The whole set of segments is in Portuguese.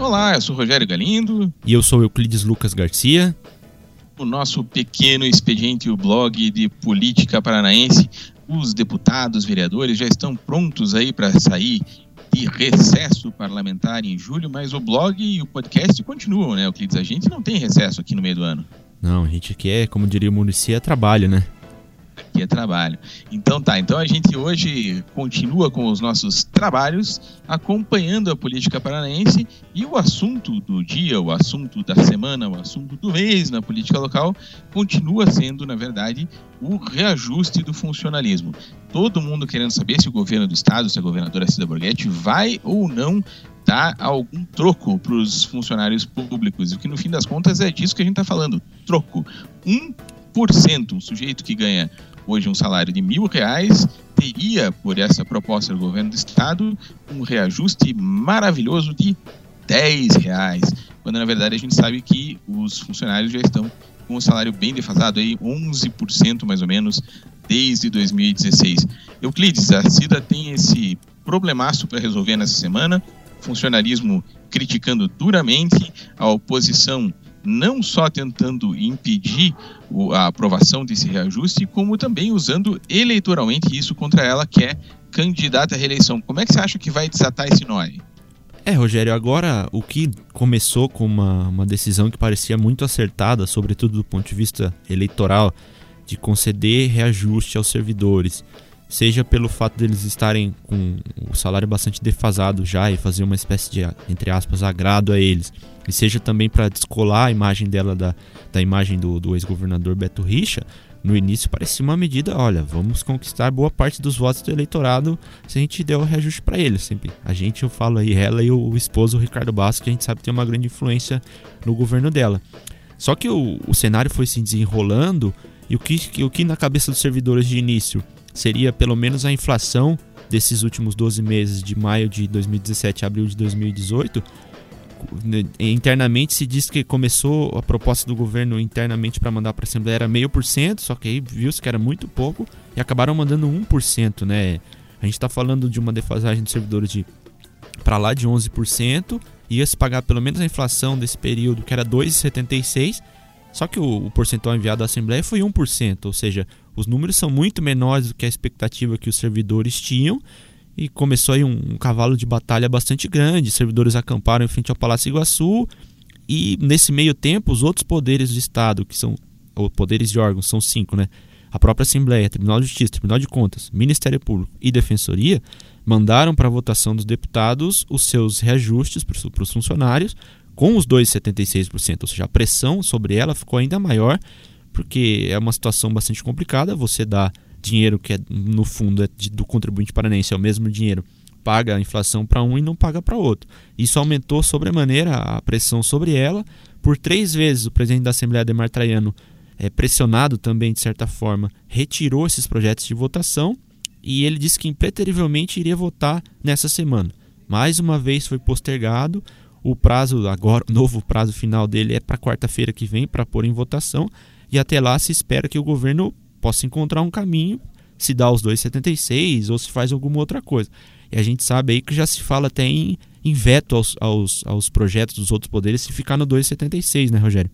Olá, eu sou Rogério Galindo. E eu sou Euclides Lucas Garcia. O nosso pequeno expediente, o blog de política paranaense. Os deputados, vereadores já estão prontos aí para sair de recesso parlamentar em julho, mas o blog e o podcast continuam, né, Euclides? A gente não tem recesso aqui no meio do ano. Não, a gente quer, como diria o Muricy, é trabalho, né? Aqui é trabalho. Então tá, então a gente hoje continua com os nossos trabalhos, acompanhando a política paranaense e o assunto do dia, o assunto da semana, o assunto do mês na política local continua sendo, na verdade, o reajuste do funcionalismo. Todo mundo querendo saber se o governo do estado, se a governadora Cida Borghetti vai ou não dar algum troco para os funcionários públicos. E que no fim das contas é disso que a gente está falando: troco. 1%, um sujeito que ganha hoje um salário de mil reais, teria, por essa proposta do governo do estado, um reajuste maravilhoso de 10 reais, quando na verdade a gente sabe que os funcionários já estão com um salário bem defasado, aí 11% mais ou menos, desde 2016. Euclides, a CIDA tem esse problemaço para resolver nessa semana, funcionalismo criticando duramente, a oposição não só tentando impedir a aprovação desse reajuste, como também usando eleitoralmente isso contra ela, que é candidata à reeleição. Como é que você acha que vai desatar esse nó aí? É, Rogério, agora o que começou com uma, uma decisão que parecia muito acertada, sobretudo do ponto de vista eleitoral, de conceder reajuste aos servidores, seja pelo fato deles estarem com o salário bastante defasado já e fazer uma espécie de, entre aspas, agrado a eles, e seja também para descolar a imagem dela da, da imagem do, do ex-governador Beto Richa, no início parecia uma medida, olha, vamos conquistar boa parte dos votos do eleitorado se a gente der o reajuste para eles. Sempre a gente, eu falo aí, ela e o, esposo o Ricardo Bastos, que a gente sabe tem uma grande influência no governo dela. Só que o, o cenário foi se desenrolando e o que, o que na cabeça dos servidores de início seria pelo menos a inflação desses últimos 12 meses, de maio de 2017 a abril de 2018. Internamente se diz que começou a proposta do governo internamente para mandar para a Assembleia era meio por cento, só que aí viu-se que era muito pouco e acabaram mandando 1%, né? A gente está falando de uma defasagem dos servidores de para lá de 11%, ia se pagar pelo menos a inflação desse período, que era 2,76%, só que o, o percentual enviado à Assembleia foi 1%, ou seja, os números são muito menores do que a expectativa que os servidores tinham e começou aí um, um cavalo de batalha bastante grande. servidores acamparam em frente ao Palácio Iguaçu e nesse meio tempo os outros poderes do Estado, que são ou poderes de órgãos, são cinco, né? A própria Assembleia, Tribunal de Justiça, Tribunal de Contas, Ministério Público e Defensoria mandaram para a votação dos deputados os seus reajustes para os funcionários com os 2,76%, ou seja, a pressão sobre ela ficou ainda maior porque é uma situação bastante complicada. Você dá dinheiro que é, no fundo é de, do contribuinte paranense, é o mesmo dinheiro, paga a inflação para um e não paga para outro. Isso aumentou sobremaneira a pressão sobre ela. Por três vezes, o presidente da Assembleia, Demar Traiano, é, pressionado também, de certa forma, retirou esses projetos de votação e ele disse que impreterivelmente iria votar nessa semana. Mais uma vez foi postergado. O prazo agora, o novo prazo final dele é para quarta-feira que vem para pôr em votação e até lá se espera que o governo possa encontrar um caminho, se dá os 2,76 ou se faz alguma outra coisa. E a gente sabe aí que já se fala até em, em veto aos, aos, aos projetos dos outros poderes se ficar no 2,76, né, Rogério?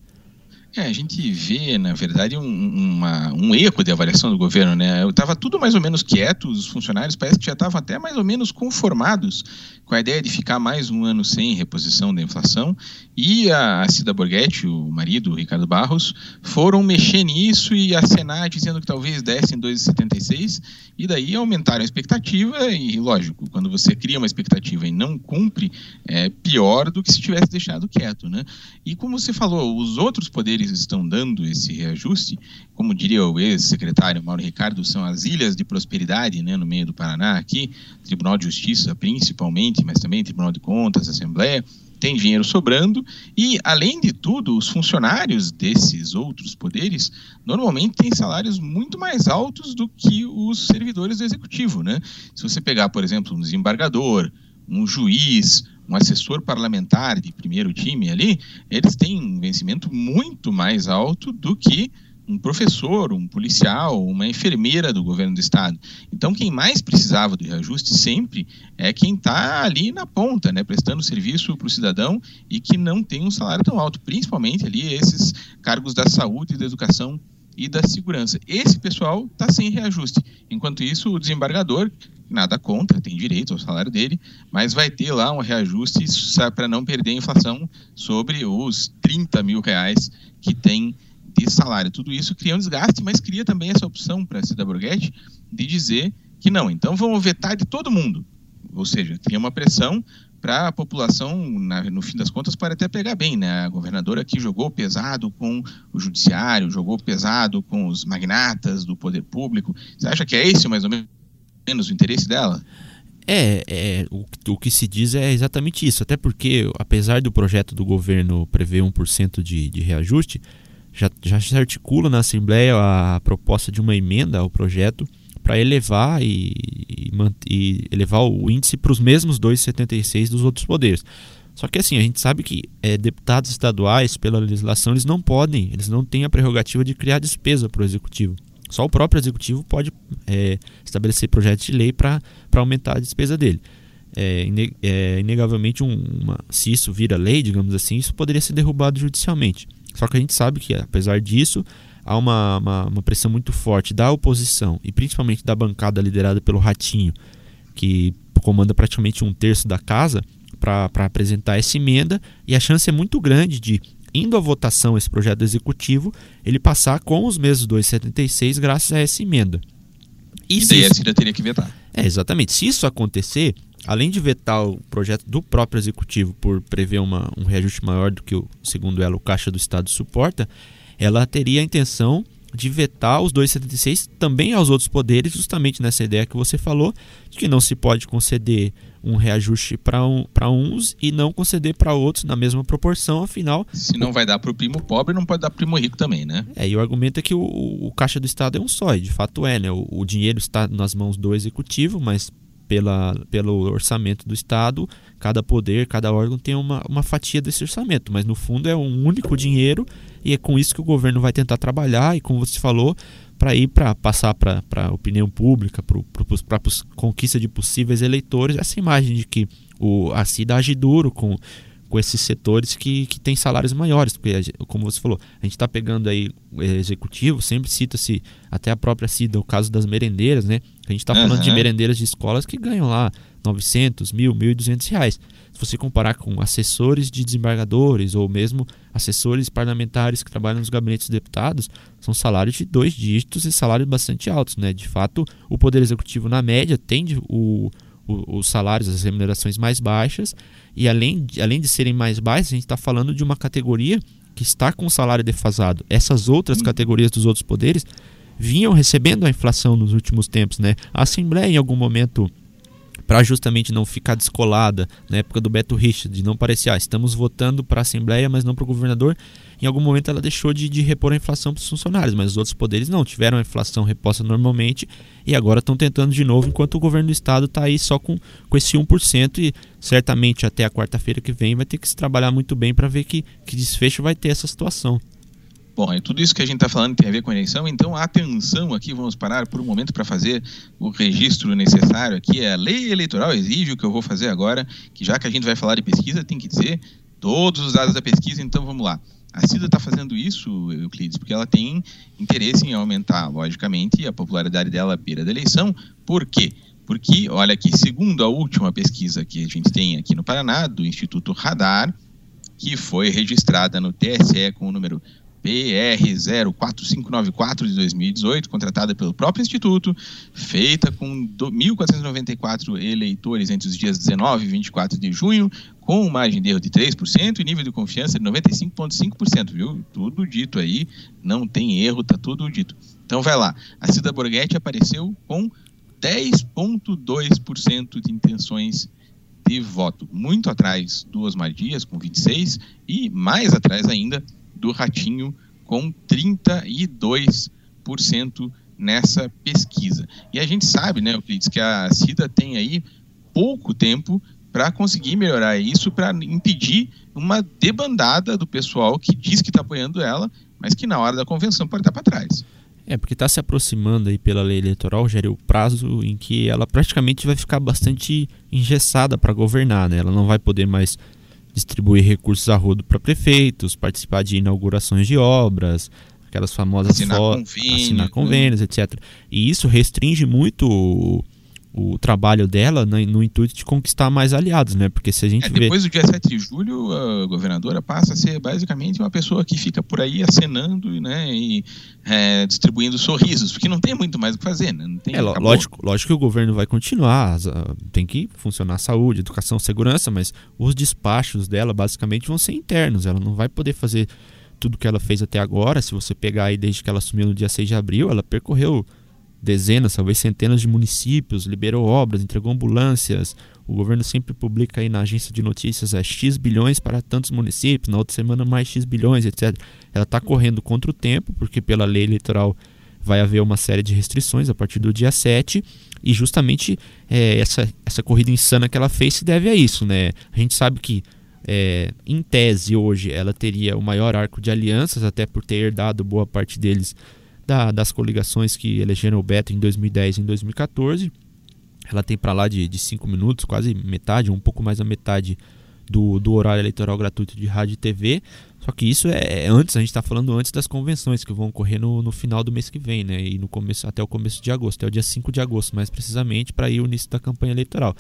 É, a gente vê, na verdade, um, uma, um eco de avaliação do governo, né? Estava tudo mais ou menos quieto, os funcionários parece que já estavam até mais ou menos conformados com a ideia de ficar mais um ano sem reposição da inflação. E a Cida Borghetti, o marido, o Ricardo Barros, foram mexer nisso e acenar dizendo que talvez dessem 2,76 e daí aumentaram a expectativa e, lógico, quando você cria uma expectativa e não cumpre, é pior do que se tivesse deixado quieto, né? E como você falou, os outros poderes estão dando esse reajuste, como diria o ex-secretário Mauro Ricardo, são as ilhas de prosperidade, né, no meio do Paraná aqui, Tribunal de Justiça principalmente, mas também Tribunal de Contas, Assembleia, tem dinheiro sobrando e, além de tudo, os funcionários desses outros poderes normalmente têm salários muito mais altos do que os servidores do executivo, né? Se você pegar, por exemplo, um desembargador, um juiz, um assessor parlamentar de primeiro time ali, eles têm um vencimento muito mais alto do que um professor, um policial, uma enfermeira do governo do estado. Então, quem mais precisava do reajuste sempre é quem está ali na ponta, né, prestando serviço para o cidadão e que não tem um salário tão alto, principalmente ali esses cargos da saúde, da educação e da segurança. Esse pessoal está sem reajuste. Enquanto isso, o desembargador, nada contra, tem direito ao salário dele, mas vai ter lá um reajuste para não perder a inflação sobre os 30 mil reais que tem de salário. Tudo isso cria um desgaste, mas cria também essa opção para a Cida Borghetti de dizer que não, então vamos vetar de todo mundo. Ou seja, cria uma pressão para a população, na, no fim das contas, para até pegar bem. Né? A governadora aqui jogou pesado com o judiciário, jogou pesado com os magnatas do poder público. Você acha que é esse mais ou menos o interesse dela? É, é o, o, que se diz é exatamente isso. Até porque, apesar do projeto do governo prever 1% de, de reajuste, já, já se articula na Assembleia a proposta de uma emenda ao projeto para elevar e, e, e, elevar o índice para os mesmos 2,76 dos outros poderes. Só que assim, a gente sabe que é, deputados estaduais, pela legislação, eles não podem, eles não têm a prerrogativa de criar despesa para o executivo. Só o próprio executivo pode é, estabelecer projetos de lei para aumentar a despesa dele. É, é inegavelmente, um, uma, se isso vira lei, digamos assim, isso poderia ser derrubado judicialmente. Só que a gente sabe que, apesar disso, há uma, uma, uma pressão muito forte da oposição e principalmente da bancada liderada pelo Ratinho, que comanda praticamente um terço da casa, para apresentar essa emenda. E a chance é muito grande de, indo à votação esse projeto executivo, ele passar com os mesmos 2,76 graças a essa emenda. E, e daí isso... a Cira teria que vetar. É, exatamente. Se isso acontecer, além de vetar o projeto do próprio executivo por prever uma, um reajuste maior do que, o, segundo ela, o Caixa do Estado suporta, ela teria a intenção de vetar os 276 também aos outros poderes, justamente nessa ideia que você falou, de que não se pode conceder um reajuste para um, uns e não conceder para outros na mesma proporção, afinal. Se não vai dar para o primo pobre, não pode dar para o primo rico também, né? É, e o argumento é que o, o Caixa do Estado é um só, e de fato é, né? O, o dinheiro está nas mãos do executivo, mas pela, pelo orçamento do Estado, cada poder, cada órgão tem uma, uma fatia desse orçamento, mas no fundo é um único dinheiro e é com isso que o governo vai tentar trabalhar e, como você falou, para ir para passar para a opinião pública, para a conquista de possíveis eleitores, essa imagem de que o, a CIDA age duro com com esses setores que, que têm salários maiores, porque, como você falou, a gente está pegando aí o executivo, sempre cita-se até a própria CIDA, o caso das merendeiras, né? A gente está uhum. falando de merendeiras de escolas que ganham lá 900, mil, 1.200 reais. Se você comparar com assessores de desembargadores ou mesmo assessores parlamentares que trabalham nos gabinetes de deputados, são salários de dois dígitos e salários bastante altos, né? De fato, o Poder Executivo, na média, tem o, os salários, as remunerações mais baixas, e além de, além de serem mais baixas, a gente está falando de uma categoria que está com o salário defasado. Essas outras categorias dos outros poderes vinham recebendo a inflação nos últimos tempos. Né? A Assembleia, em algum momento, para justamente não ficar descolada na época do Beto Richard, de não parecer, ah, estamos votando para a Assembleia, mas não para o governador. Em algum momento ela deixou de, de repor a inflação para os funcionários, mas os outros poderes não, tiveram a inflação reposta normalmente e agora estão tentando de novo, enquanto o governo do estado está aí só com, com esse 1% e certamente até a quarta-feira que vem vai ter que se trabalhar muito bem para ver que, que desfecho vai ter essa situação. Bom, e tudo isso que a gente está falando tem a ver com a eleição, então atenção aqui, vamos parar por um momento para fazer o registro necessário aqui. É a lei eleitoral exige o que eu vou fazer agora, que já que a gente vai falar de pesquisa, tem que dizer todos os dados da pesquisa, então vamos lá. A CIDA está fazendo isso, Euclides, porque ela tem interesse em aumentar, logicamente, a popularidade dela à beira da eleição. Por quê? Porque, olha aqui, segundo a última pesquisa que a gente tem aqui no Paraná, do Instituto Radar, que foi registrada no TSE com o número PR04594 de 2018, contratada pelo próprio Instituto, feita com 1.494 eleitores entre os dias 19 e 24 de junho, com margem de erro de 3% e nível de confiança de 95,5%, viu? Tudo dito aí, não tem erro, tá tudo dito. Então vai lá, a Cida Borghetti apareceu com 10,2% de intenções de voto, muito atrás do Osmar Dias, com 26%, e mais atrás ainda do Ratinho com 32% nessa pesquisa. E a gente sabe, né, Euclides, que a CIDA tem aí pouco tempo para conseguir melhorar isso, para impedir uma debandada do pessoal que diz que está apoiando ela, mas que na hora da convenção pode estar para trás. É, porque está se aproximando aí pela lei eleitoral, Gério, o prazo em que ela praticamente vai ficar bastante engessada para governar, né? Ela não vai poder mais distribuir recursos a rodo para prefeitos, participar de inaugurações de obras, aquelas famosas assinar, convênio, assinar convênios, né? etc. E isso restringe muito o, trabalho dela no, no, intuito de conquistar mais aliados, né? Porque se a gente é, vê... Depois do dia 7 de julho, a governadora passa a ser basicamente uma pessoa que fica por aí acenando né, e é, distribuindo sorrisos, porque não tem muito mais o que fazer, né? Não tem, é, lógico, lógico que o governo vai continuar, tem que funcionar saúde, educação, segurança, mas os despachos dela basicamente vão ser internos, ela não vai poder fazer tudo que ela fez até agora, se você pegar aí desde que ela assumiu no dia 6 de abril, ela percorreu dezenas, talvez centenas de municípios, liberou obras, entregou ambulâncias. O governo sempre publica aí na agência de notícias é, X bilhões para tantos municípios, na outra semana mais X bilhões, etc. Ela está correndo contra o tempo, porque pela lei eleitoral vai haver uma série de restrições a partir do dia 7 e justamente é, essa, essa corrida insana que ela fez se deve a isso. Né? A gente sabe que é, em tese hoje ela teria o maior arco de alianças, até por ter herdado boa parte deles da, das coligações que elegeram o Beto em 2010 e em 2014. Ela tem para lá de 5 minutos, quase metade, um pouco mais da metade do, do horário eleitoral gratuito de rádio e TV. Só que isso é, é antes, a gente está falando antes das convenções que vão ocorrer no, no final do mês que vem, né? E no começo, até o começo de agosto, até o dia 5 de agosto, mais precisamente, para ir o início da campanha eleitoral.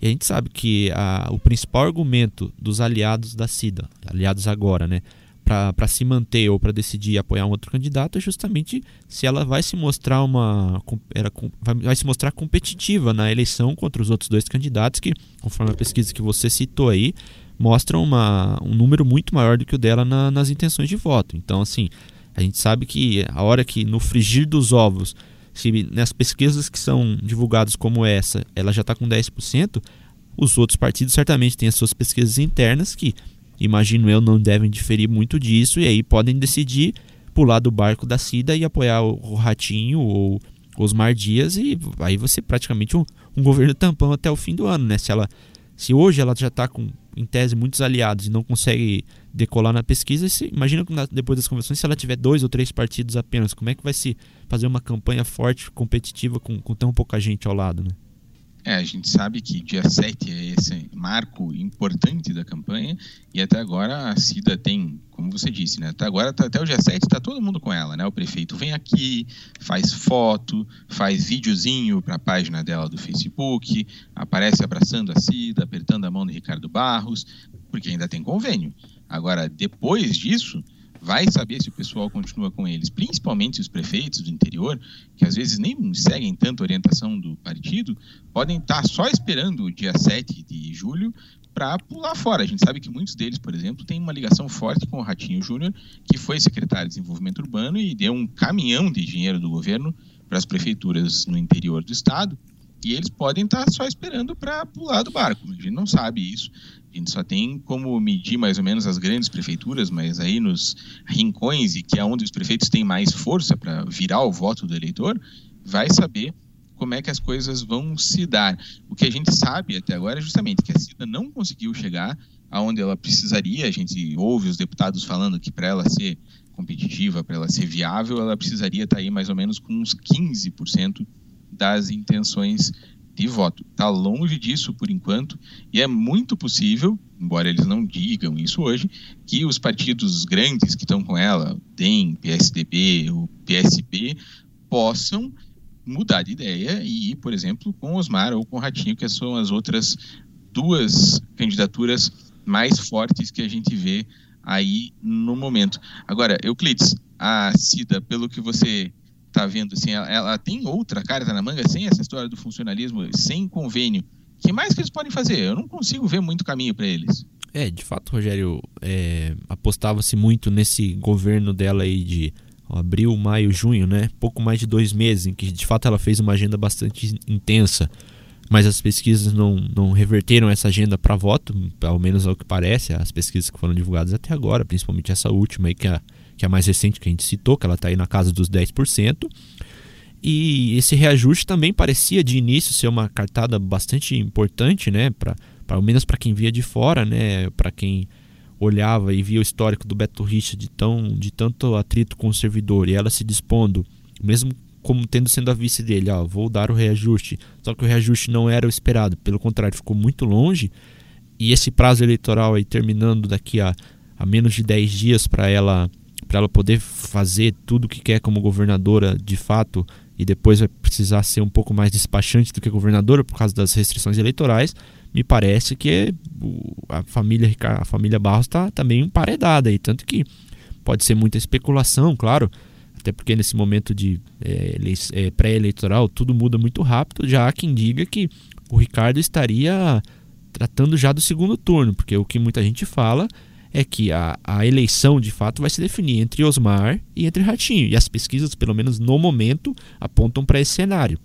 E a gente sabe que a, o principal argumento dos aliados da CIDA, aliados agora, né? Para se manter ou para decidir apoiar um outro candidato é justamente se ela vai se mostrar uma era, vai se mostrar competitiva na eleição contra os outros dois candidatos que conforme a pesquisa que você citou aí mostram uma, um número muito maior do que o dela na, nas intenções de voto. Então assim a gente sabe que a hora que no frigir dos ovos se nas pesquisas que são divulgadas como essa ela já está com 10% os outros partidos certamente têm as suas pesquisas internas que imagino eu, não devem diferir muito disso e aí podem decidir pular do barco da Cida e apoiar o Ratinho ou Osmar Dias e aí você praticamente um, um governo tampão até o fim do ano, né? Se ela se hoje ela já está com em tese muitos aliados e não consegue decolar na pesquisa, se, imagina depois das convenções se ela tiver dois ou três partidos apenas, como é que vai se fazer uma campanha forte, competitiva com, com tão pouca gente ao lado, né? É, a gente sabe que dia 7 é esse marco importante da campanha e até agora a Cida tem, como você disse, né? Até agora, tá, até o dia 7 está todo mundo com ela, né? O prefeito vem aqui, faz foto, faz videozinho para a página dela do Facebook, aparece abraçando a Cida, apertando a mão do Ricardo Barros, porque ainda tem convênio. Agora, depois disso, vai saber se o pessoal continua com eles, principalmente os prefeitos do interior, que às vezes nem seguem tanto a orientação do partido, podem estar só esperando o dia 7 de julho para pular fora. A gente sabe que muitos deles, por exemplo, têm uma ligação forte com o Ratinho Júnior, que foi secretário de Desenvolvimento Urbano e deu um caminhão de dinheiro do governo para as prefeituras no interior do estado. E eles podem estar só esperando para pular do barco. A gente não sabe isso. A gente só tem como medir mais ou menos as grandes prefeituras, mas aí nos rincões, e que é onde os prefeitos têm mais força para virar o voto do eleitor, vai saber como é que as coisas vão se dar. O que a gente sabe até agora é justamente que a Cida não conseguiu chegar aonde ela precisaria. A gente ouve os deputados falando que para ela ser competitiva, para ela ser viável, ela precisaria estar tá aí mais ou menos com uns 15% das intenções de voto. Está longe disso por enquanto, e é muito possível, embora eles não digam isso hoje, que os partidos grandes que estão com ela, DEM, PSDB, o PSB, possam mudar de ideia e ir, por exemplo, com Osmar ou com Ratinho, que são as outras duas candidaturas mais fortes que a gente vê aí no momento. Agora, Euclides, a Cida, pelo que você tá vendo, assim, ela, ela, tem outra carta na manga, sem essa história do funcionalismo, sem convênio. O que mais que eles podem fazer? Eu não consigo ver muito caminho para eles. É, de fato, Rogério, é, apostava-se muito nesse governo dela aí de abril, maio, junho, né? Pouco mais de dois meses, em que de fato ela fez uma agenda bastante intensa, mas as pesquisas não, não reverteram essa agenda para voto, ao menos ao que parece, as pesquisas que foram divulgadas até agora, principalmente essa última aí, que é a que é a mais recente que a gente citou, que ela está aí na casa dos 10%. E esse reajuste também parecia de início ser uma cartada bastante importante, né, para ao menos para quem via de fora, né, para quem olhava e via o histórico do Beto Richa de, tão, de tanto atrito com o servidor e ela se dispondo, mesmo como tendo sendo a vice dele, ó, vou dar o reajuste, só que o reajuste não era o esperado, pelo contrário, ficou muito longe, e esse prazo eleitoral aí terminando daqui a, a menos de 10 dias para ela para ela poder fazer tudo o que quer como governadora de fato e depois vai precisar ser um pouco mais despachante do que governadora por causa das restrições eleitorais, me parece que a família a família Barros está tá meio emparedada aí, tanto que pode ser muita especulação, claro, até porque nesse momento de é, é, pré-eleitoral tudo muda muito rápido. Já há quem diga que o Ricardo estaria tratando já do segundo turno, porque o que muita gente fala é que a, a eleição de fato vai se definir entre Osmar e entre Ratinho. E as pesquisas, pelo menos no momento, apontam para esse cenário.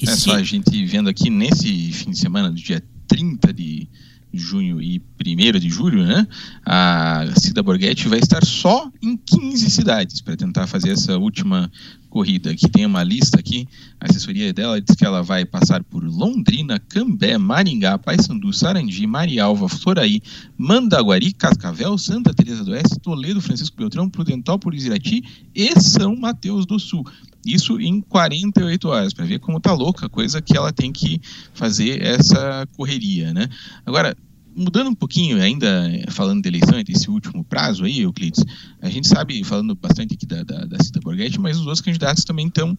E é se... só a gente vendo aqui nesse fim de semana, do dia 30 de junho e 1 de julho, né, a Cida Borghetti vai estar só em 15 cidades para tentar fazer essa última corrida. Aqui tem uma lista aqui, a assessoria dela diz que ela vai passar por Londrina, Cambé, Maringá, Paysandu, Sarandi, Marialva, Floraí, Mandaguari, Cascavel, Santa Teresa do Oeste, Toledo, Francisco Beltrão, Prudentópolis, Irati e São Mateus do Sul. Isso em 48 horas, para ver como tá louca a coisa que ela tem que fazer essa correria, né? Agora, mudando um pouquinho, ainda falando de eleição, esse último prazo aí, Euclides, a gente sabe, falando bastante aqui da, da, da Cita Borghetti, mas os outros candidatos também estão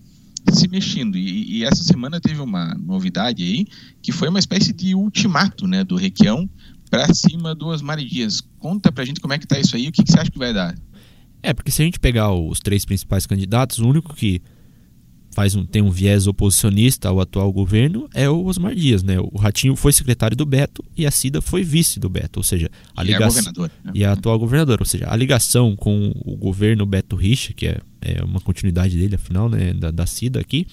se mexendo. E, e, essa semana teve uma novidade aí, que foi uma espécie de ultimato né, do Requião para cima do Osmar Dias. Conta pra gente como é que tá isso aí, o que, que você acha que vai dar? É, porque se a gente pegar os três principais candidatos, o único que faz um, tem um viés oposicionista ao atual governo é o Osmar Dias, né? O Ratinho foi secretário do Beto e a Cida foi vice do Beto, ou seja, a ligação e, né? e a atual governadora, ou seja, a ligação com o governo Beto Richa, que é, é uma continuidade dele, afinal, né, da, da Cida aqui,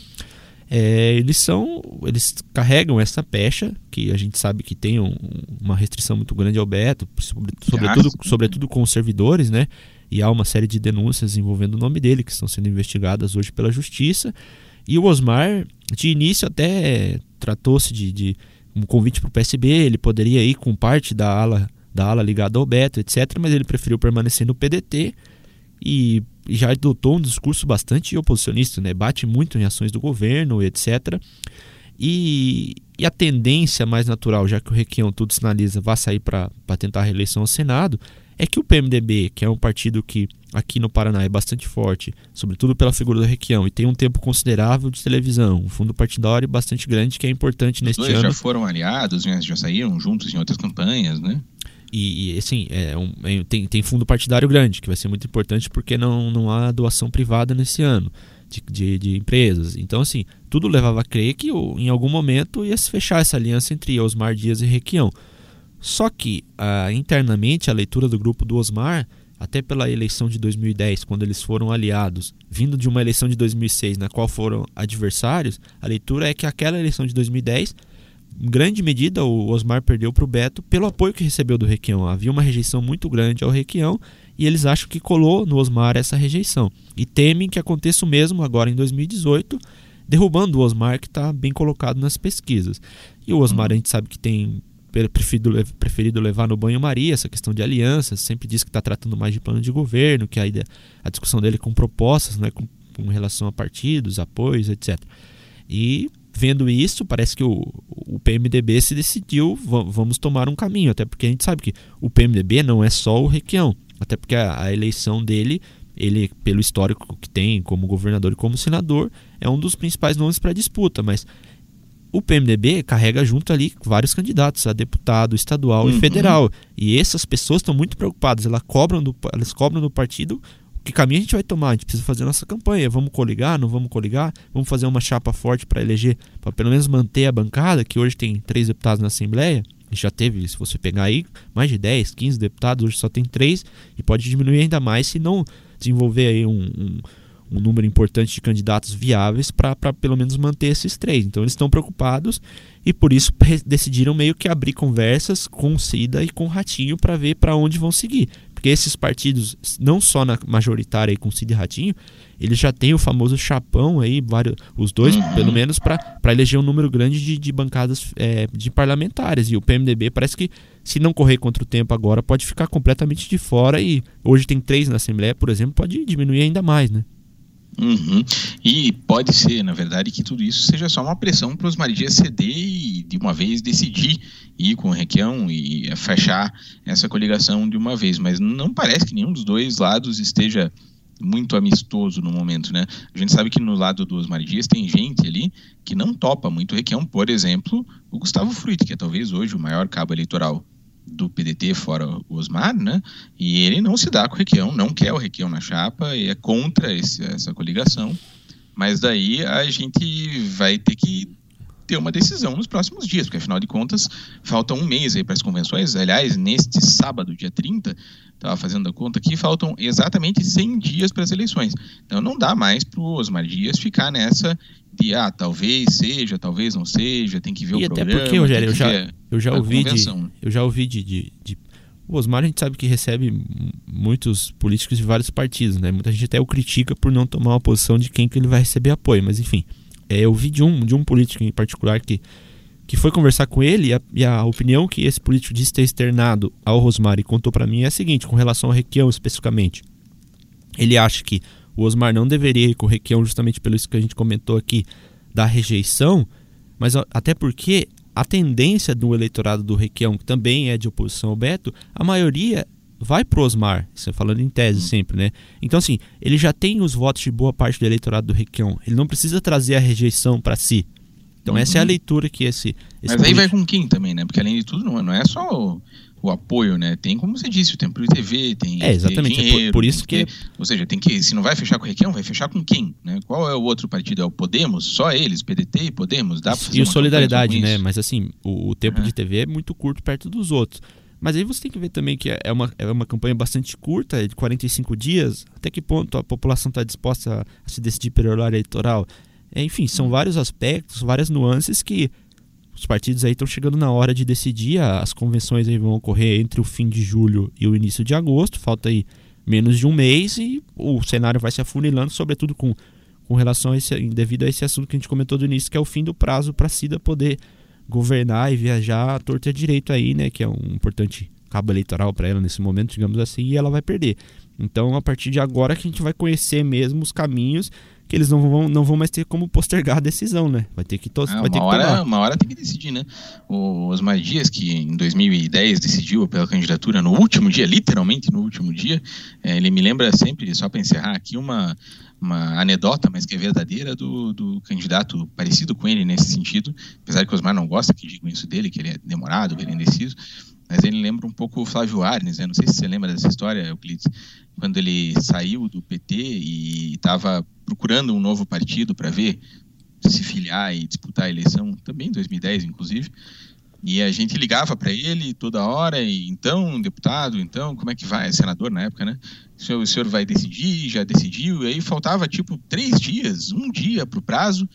é, eles são, eles carregam essa pecha que a gente sabe que tem um, uma restrição muito grande ao Beto, sobre, sobretudo, sobretudo com os servidores, né? E há uma série de denúncias envolvendo o nome dele que estão sendo investigadas hoje pela justiça. E o Osmar, de início, até tratou-se de, de, um convite para o PSB, ele poderia ir com parte da ala, da ala ligada ao Beto, etc., mas ele preferiu permanecer no PDT e já adotou um discurso bastante oposicionista, né? bate muito em ações do governo, etc. E, e a tendência mais natural, já que o Requião tudo sinaliza vai sair para tentar a reeleição ao Senado, é que o PMDB, que é um partido que aqui no Paraná é bastante forte, sobretudo pela figura do Requião, e tem um tempo considerável de televisão, um fundo partidário bastante grande que é importante Os neste dois ano. já foram aliados, né? já saíram juntos em outras campanhas, né? E, e assim, é um, é, tem, tem fundo partidário grande, que vai ser muito importante porque não, não há doação privada nesse ano de, de, de empresas. Então, assim, tudo levava a crer que em algum momento ia se fechar essa aliança entre Osmar Dias e Requião. Só que uh, internamente a leitura do grupo do Osmar, até pela eleição de 2010, quando eles foram aliados, vindo de uma eleição de 2006 na qual foram adversários, a leitura é que aquela eleição de 2010, em grande medida, o Osmar perdeu para o Beto pelo apoio que recebeu do Requião. Havia uma rejeição muito grande ao Requião e eles acham que colou no Osmar essa rejeição. E temem que aconteça o mesmo agora em 2018, derrubando o Osmar, que está bem colocado nas pesquisas. E o Osmar, a gente sabe que tem preferido, preferido levar no banho-maria essa questão de alianças, sempre diz que está tratando mais de plano de governo, que a, ideia, a discussão dele é com propostas, né, com, com relação a partidos, apoios, etc. E vendo isso, parece que o, o PMDB se decidiu, vamos tomar um caminho, até porque a gente sabe que o PMDB não é só o Requião, até porque a, a eleição dele, ele, pelo histórico que tem como governador e como senador, é um dos principais nomes para disputa, mas o PMDB carrega junto ali vários candidatos a deputado estadual uhum. e federal. E essas pessoas estão muito preocupadas. Elas cobram, do, elas cobram do partido que caminho a gente vai tomar. A gente precisa fazer nossa campanha. Vamos coligar? Não vamos coligar? Vamos fazer uma chapa forte para eleger, para pelo menos manter a bancada, que hoje tem três deputados na Assembleia. Já teve, se você pegar aí, mais de 10, 15 deputados, hoje só tem três, e pode diminuir ainda mais se não desenvolver aí um, um um número importante de candidatos viáveis para pelo menos manter esses três. Então eles estão preocupados e por isso decidiram meio que abrir conversas com Cida e com Ratinho para ver para onde vão seguir. Porque esses partidos, não só na majoritária aí com Cid Ratinho, eles já têm o famoso chapão aí, vários, os dois, uhum. pelo menos, para eleger um número grande de, de bancadas é, de parlamentares. E o PMDB parece que, se não correr contra o tempo agora, pode ficar completamente de fora. E hoje tem três na Assembleia, por exemplo, pode diminuir ainda mais, né? Uhum. E pode ser, na verdade, que tudo isso seja só uma pressão para os Maridias ceder e de uma vez decidir ir com o Requião e fechar essa coligação de uma vez. Mas não parece que nenhum dos dois lados esteja muito amistoso no momento, né? A gente sabe que no lado dos Maridias tem gente ali que não topa muito o Requião, por exemplo, o Gustavo Fruit, que é talvez hoje o maior cabo eleitoral do PDT, fora o Osmar, né? E ele não se dá com o Requião, não quer o Requião na chapa e é contra esse, essa coligação. Mas daí a gente vai ter que ter uma decisão nos próximos dias, porque afinal de contas falta um mês aí para as convenções. Aliás, neste sábado, dia 30, estava fazendo a conta aqui, faltam exatamente 100 dias para as eleições. Então não dá mais para o Osmar Dias ficar nessa de, ah, talvez seja, talvez não seja, tem que ver e o até programa. porque, Rogério, eu já, eu já ouvi de, eu já ouvi de, de, de... O Osmar a gente sabe que recebe muitos políticos de vários partidos, né? Muita gente até o critica por não tomar uma posição de quem que ele vai receber apoio, mas enfim. É, eu vi de um, de um político em particular que, que foi conversar com ele e a, e a opinião que esse político disse ter externado ao Rosmar e contou para mim é a seguinte, com relação ao Requião especificamente. Ele acha que o Osmar não deveria ir com o Requião justamente pelo isso que a gente comentou aqui da rejeição, mas até porque a tendência do eleitorado do Requião, que também é de oposição ao Beto, a maioria vai pro Osmar, você falando em tese hum. sempre, né? Então assim, ele já tem os votos de boa parte do eleitorado do Requião. Ele não precisa trazer a rejeição para si. Então uhum. essa é a uhum. leitura que esse, esse Mas político... aí vai com quem também, né? Porque além de tudo não, não é só o, o, apoio, né? Tem, como você disse, o tempo de TV, tem É, exatamente, dinheiro, é por, por, isso que... que... Ou seja, tem que, se não vai fechar com o Requião, vai fechar com quem, né? Qual é o outro partido? É o Podemos? Só eles, PDT e Podemos? Dá pra fazer E o Solidariedade, né? Mas assim, o, o tempo uhum. de TV é muito curto perto dos outros. Mas aí você tem que ver também que é uma, é uma campanha bastante curta, é de 45 dias. Até que ponto a população está disposta a, se decidir pelo horário eleitoral? É, enfim, são uhum. vários aspectos, várias nuances que os partidos aí estão chegando na hora de decidir. As convenções aí vão ocorrer entre o fim de julho e o início de agosto. Falta aí menos de um mês e o cenário vai se afunilando, sobretudo com, com relação a esse, devido a esse assunto que a gente comentou do início, que é o fim do prazo para a CIDA poder governar e viajar à torta direito aí, né? Que é um importante cabo eleitoral para ela nesse momento, digamos assim, e ela vai perder. Então, a partir de agora que a gente vai conhecer mesmo os caminhos que eles não vão, não vão mais ter como postergar a decisão, né? Vai ter que, to é, vai ter que hora, tomar. Uma hora tem que decidir, né? O Osmar Dias, que em 2010 decidiu pela candidatura no último dia, literalmente no último dia, é, ele me lembra sempre, só para encerrar aqui, uma, uma anedota, mas que é verdadeira, do, do candidato parecido com ele nesse sentido, apesar que o Osmar não gosta que digam isso dele, que ele é demorado, que ele é indeciso, mas ele lembra um pouco o Flávio Arnes, né? não sei se você lembra dessa história, Euclides, quando ele saiu do PT e estava procurando um novo partido para ver se filiar e disputar a eleição, também em 2010, inclusive, e a gente ligava para ele toda hora, e então, deputado, então, como é que vai? Senador na época, né? O senhor, o senhor vai decidir, já decidiu, e aí faltava tipo três dias, um dia para o prazo,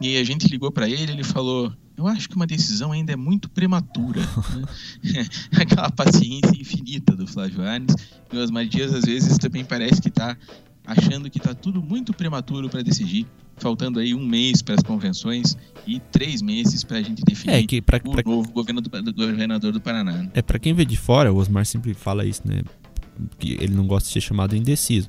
e a gente ligou para ele, ele falou: Eu acho que uma decisão ainda é muito prematura. né? Aquela paciência infinita do Flávio Arnes. E o Dias, às vezes, também parece que está achando que está tudo muito prematuro para decidir. Faltando aí um mês para as convenções e três meses para a gente definir é, que pra, o pra... novo governo do, do, governador do Paraná. Né? É, para quem vê de fora, o Osmar sempre fala isso, né? Que ele não gosta de ser chamado indeciso.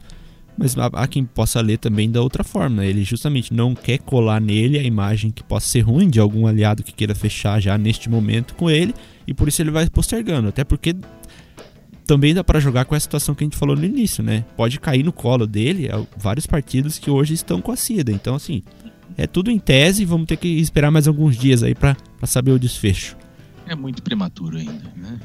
Mas há quem possa ler também da outra forma. Né? Ele justamente não quer colar nele a imagem que possa ser ruim de algum aliado que queira fechar já neste momento com ele. E por isso ele vai postergando. Até porque também dá para jogar com a situação que a gente falou no início, né? Pode cair no colo dele é, vários partidos que hoje estão com a CIDA. Então, assim, é tudo em tese. Vamos ter que esperar mais alguns dias aí para saber o desfecho é muito prematuro ainda. Né?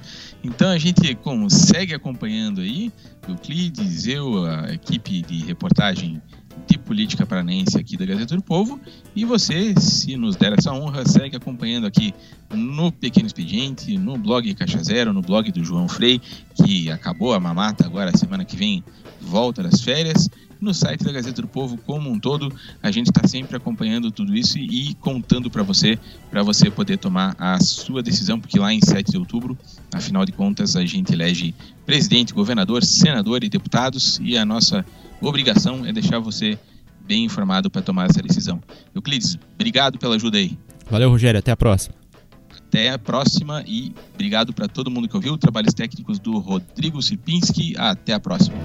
Então a gente como, segue acompanhando aí, Euclides, eu, a equipe de reportagem de política paranense aqui da Gazeta do Povo, e você, se nos der essa honra, segue acompanhando aqui no Pequeno Expediente, no blog Caixa Zero, no blog do João Frei, que acabou a mamata agora, semana que vem volta das férias, no site da Gazeta do Povo como um todo. A gente está sempre acompanhando tudo isso e contando para você, para você poder tomar a sua decisão, porque lá em 7 de outubro, afinal de contas, a gente elege presidente, governador, senador e deputados e a nossa obrigação é deixar você bem informado para tomar essa decisão. Euclides, obrigado pela ajuda aí. Valeu, Rogério. Até a próxima. Até a próxima e obrigado para todo mundo que ouviu. Trabalhos técnicos do Rodrigo Sipinski. Até a próxima.